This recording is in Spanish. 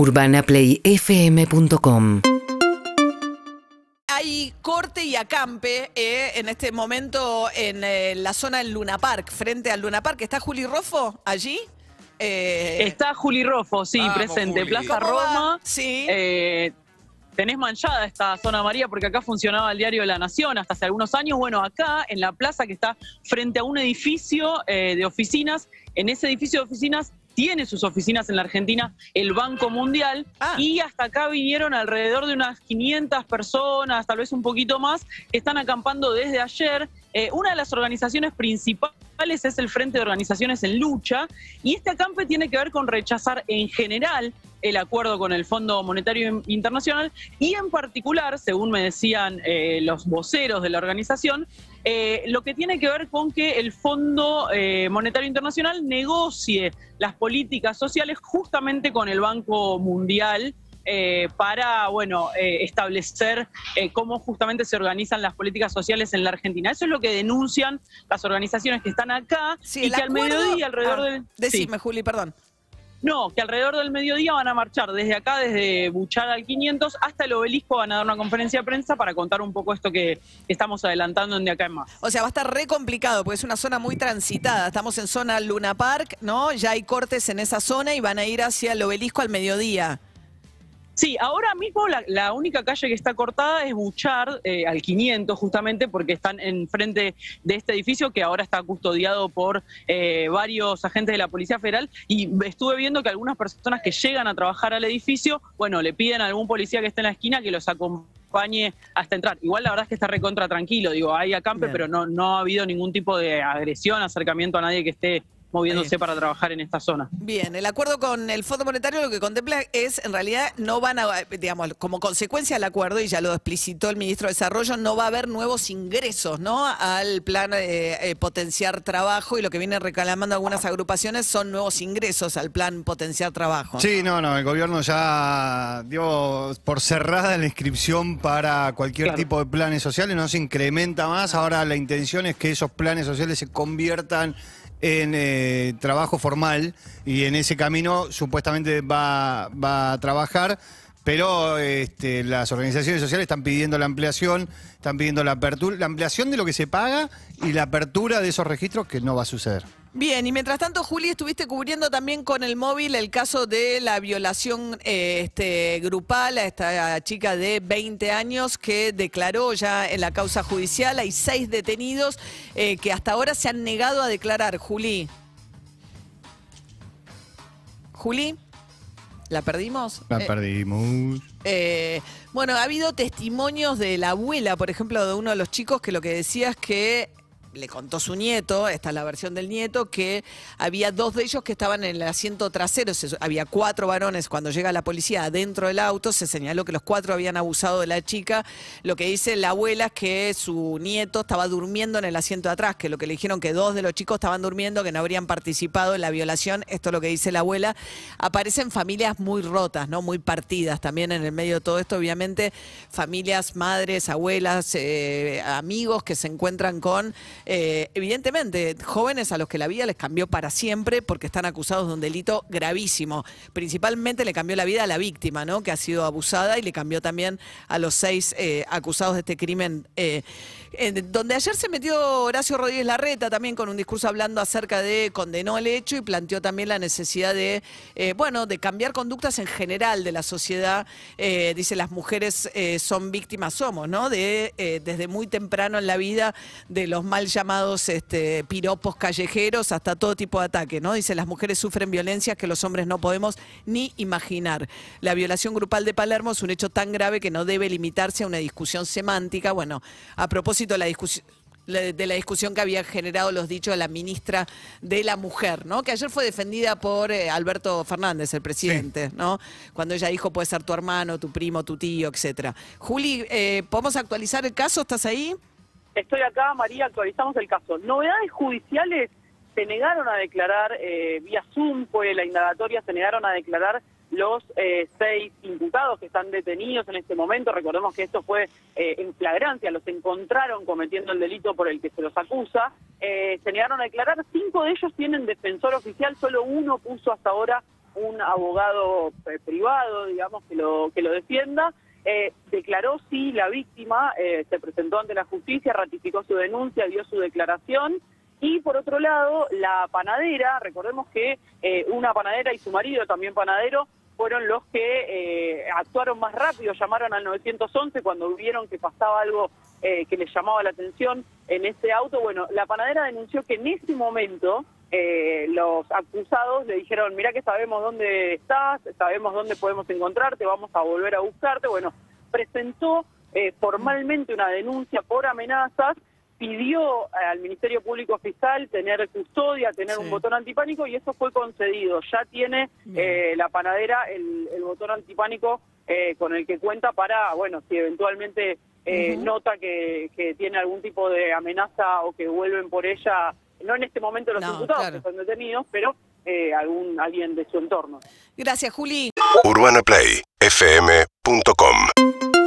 UrbanaPlayFM.com Hay corte y acampe eh, en este momento en eh, la zona del Luna Park, frente al Luna Park. ¿Está Juli Rofo allí? Eh, Está Juli Rofo, sí, Vamos, presente. Juli. Plaza. Roma. Sí. Eh, tenés manchada esta zona María porque acá funcionaba el diario de la Nación hasta hace algunos años. Bueno, acá en la plaza que está frente a un edificio eh, de oficinas, en ese edificio de oficinas tiene sus oficinas en la Argentina el Banco Mundial Ah. y hasta acá vinieron alrededor de unas 500 personas, tal vez un poquito más, que están acampando desde ayer. Eh, una de las organizaciones principales es el Frente de Organizaciones en Lucha y este acampe tiene que ver con rechazar en general el acuerdo con el Fondo Monetario Internacional y en particular, según me decían eh, los voceros de la organización, eh, lo que tiene que ver con que el Fondo eh, Monetario Internacional negocie las políticas sociales justamente con el Banco Mundial eh, para, bueno, eh, establecer eh, cómo justamente se organizan las políticas sociales en la Argentina. Eso es lo que denuncian las organizaciones que están acá Sí, y que al mediodía, alrededor Ah, del... Decime, Juli, perdón. No, que alrededor del mediodía van a marchar desde acá, desde Buchar al 500 hasta el obelisco, van a dar una conferencia de prensa para contar un poco esto que estamos adelantando en de acá en más. O sea, va a estar re complicado porque es una zona muy transitada. Estamos en zona Luna Park, ¿no? Ya hay cortes en esa zona y van a ir hacia el obelisco al mediodía. Sí, ahora mismo la, la única calle que está cortada es Buchar, eh, al 500 justamente, porque están enfrente de este edificio que ahora está custodiado por eh, varios agentes de la Policía Federal y estuve viendo que algunas personas que llegan a trabajar al edificio, bueno, le piden a algún policía que esté en la esquina que los acompañe hasta entrar. Igual la verdad es que está recontra tranquilo, digo, hay acampe, Bien. pero no, no ha habido ningún tipo de agresión, acercamiento a nadie que esté moviéndose para trabajar en esta zona. Bien, el acuerdo con el Fondo Monetario lo que contempla es, en realidad, no van a, digamos, como consecuencia del acuerdo, y ya lo explicitó el ministro de Desarrollo, no va a haber nuevos ingresos, ¿no? Al plan eh, eh, potenciar trabajo, y lo que vienen reclamando algunas agrupaciones son nuevos ingresos al plan potenciar trabajo. Sí, no, no, el gobierno ya dio por cerrada la inscripción para cualquier Claro. tipo de planes sociales, no se incrementa más. Ahora la intención es que esos planes sociales se conviertan en eh, trabajo formal y en ese camino supuestamente va, va a trabajar. Pero este, las organizaciones sociales están pidiendo la ampliación, están pidiendo la apertura, la ampliación de lo que se paga y la apertura de esos registros que no va a suceder. Bien, y mientras tanto, Juli, estuviste cubriendo también con el móvil el caso de la violación eh, este, grupal a esta chica de 20 años que declaró ya en la causa judicial. Hay seis detenidos eh, que hasta ahora se han negado a declarar. Juli. Juli, ¿la perdimos? La Eh, perdimos. eh, bueno, ha habido testimonios de la abuela, por ejemplo, de uno de los chicos que lo que decía es que le contó su nieto, esta es la versión del nieto, que había dos de ellos que estaban en el asiento trasero, se- había cuatro varones, cuando llega la policía adentro del auto, se señaló que los cuatro habían abusado de la chica, lo que dice la abuela es que su nieto estaba durmiendo en el asiento de atrás, que lo que le dijeron que dos de los chicos estaban durmiendo, que no habrían participado en la violación, esto es lo que dice la abuela, aparecen familias muy rotas, ¿no? Muy partidas también en el medio de todo esto, obviamente, familias, madres, abuelas, eh, amigos que se encuentran con, eh, evidentemente, jóvenes a los que la vida les cambió para siempre porque están acusados de un delito gravísimo. Principalmente le cambió la vida a la víctima, ¿no? Que ha sido abusada y le cambió también a los seis eh, acusados de este crimen. eh, donde ayer se metió Horacio Rodríguez Larreta también con un discurso hablando acerca de condenó el hecho y planteó también la necesidad de, bueno, de cambiar conductas en general de la sociedad. Dice, las mujeres son víctimas, somos, ¿no? De, desde muy temprano en la vida, de los mal llamados este, piropos callejeros hasta todo tipo de ataques, ¿no? Dice, las mujeres sufren violencias que los hombres no podemos ni imaginar. La violación grupal de Palermo es un hecho tan grave que no debe limitarse a una discusión semántica. Bueno, a propósito de la discusión de la discusión que había generado los dichos de la ministra de la Mujer, ¿no? Que ayer fue defendida por eh, Alberto Fernández, el presidente, ¿no? Cuando ella dijo puede ser tu hermano, tu primo, tu tío, etcétera. Juli, eh, ¿podemos actualizar el caso? ¿Estás ahí? Estoy acá, María, actualizamos el caso. Novedades judiciales se negaron a declarar eh, vía Zoom, fue la indagatoria, se negaron a declarar los eh, seis imputados que están detenidos en este momento. Recordemos que esto fue eh, en flagrancia, los encontraron cometiendo el delito por el que se los acusa. Eh, se negaron a declarar, cinco de ellos tienen defensor oficial, solo uno puso hasta ahora un abogado eh, privado, digamos, que lo, que lo defienda. Eh, declaró sí la víctima, eh, se presentó ante la justicia, ratificó su denuncia, dio su declaración. Y por otro lado, la panadera, recordemos que eh, una panadera y su marido, también panadero, fueron los que eh, actuaron más rápido, llamaron al 911 cuando vieron que pasaba algo eh, que les llamaba la atención en ese auto. Bueno, la panadera denunció que en ese momento eh, los acusados le dijeron, mira que sabemos dónde estás, sabemos dónde podemos encontrarte, vamos a volver a buscarte. Bueno, presentó eh, formalmente una denuncia por amenazas, pidió eh, al Ministerio Público Fiscal tener custodia, tener Sí. un botón antipánico y eso fue concedido. Ya tiene eh, la panadera el, el botón antipánico eh, con el que cuenta para, bueno, si eventualmente eh, Ujú. nota que, que tiene algún tipo de amenaza o que vuelven por ella, no en este momento los No, imputados claro. que son detenidos, pero eh, algún alguien de su entorno. Gracias, Juli. UrbanaPlayFM.com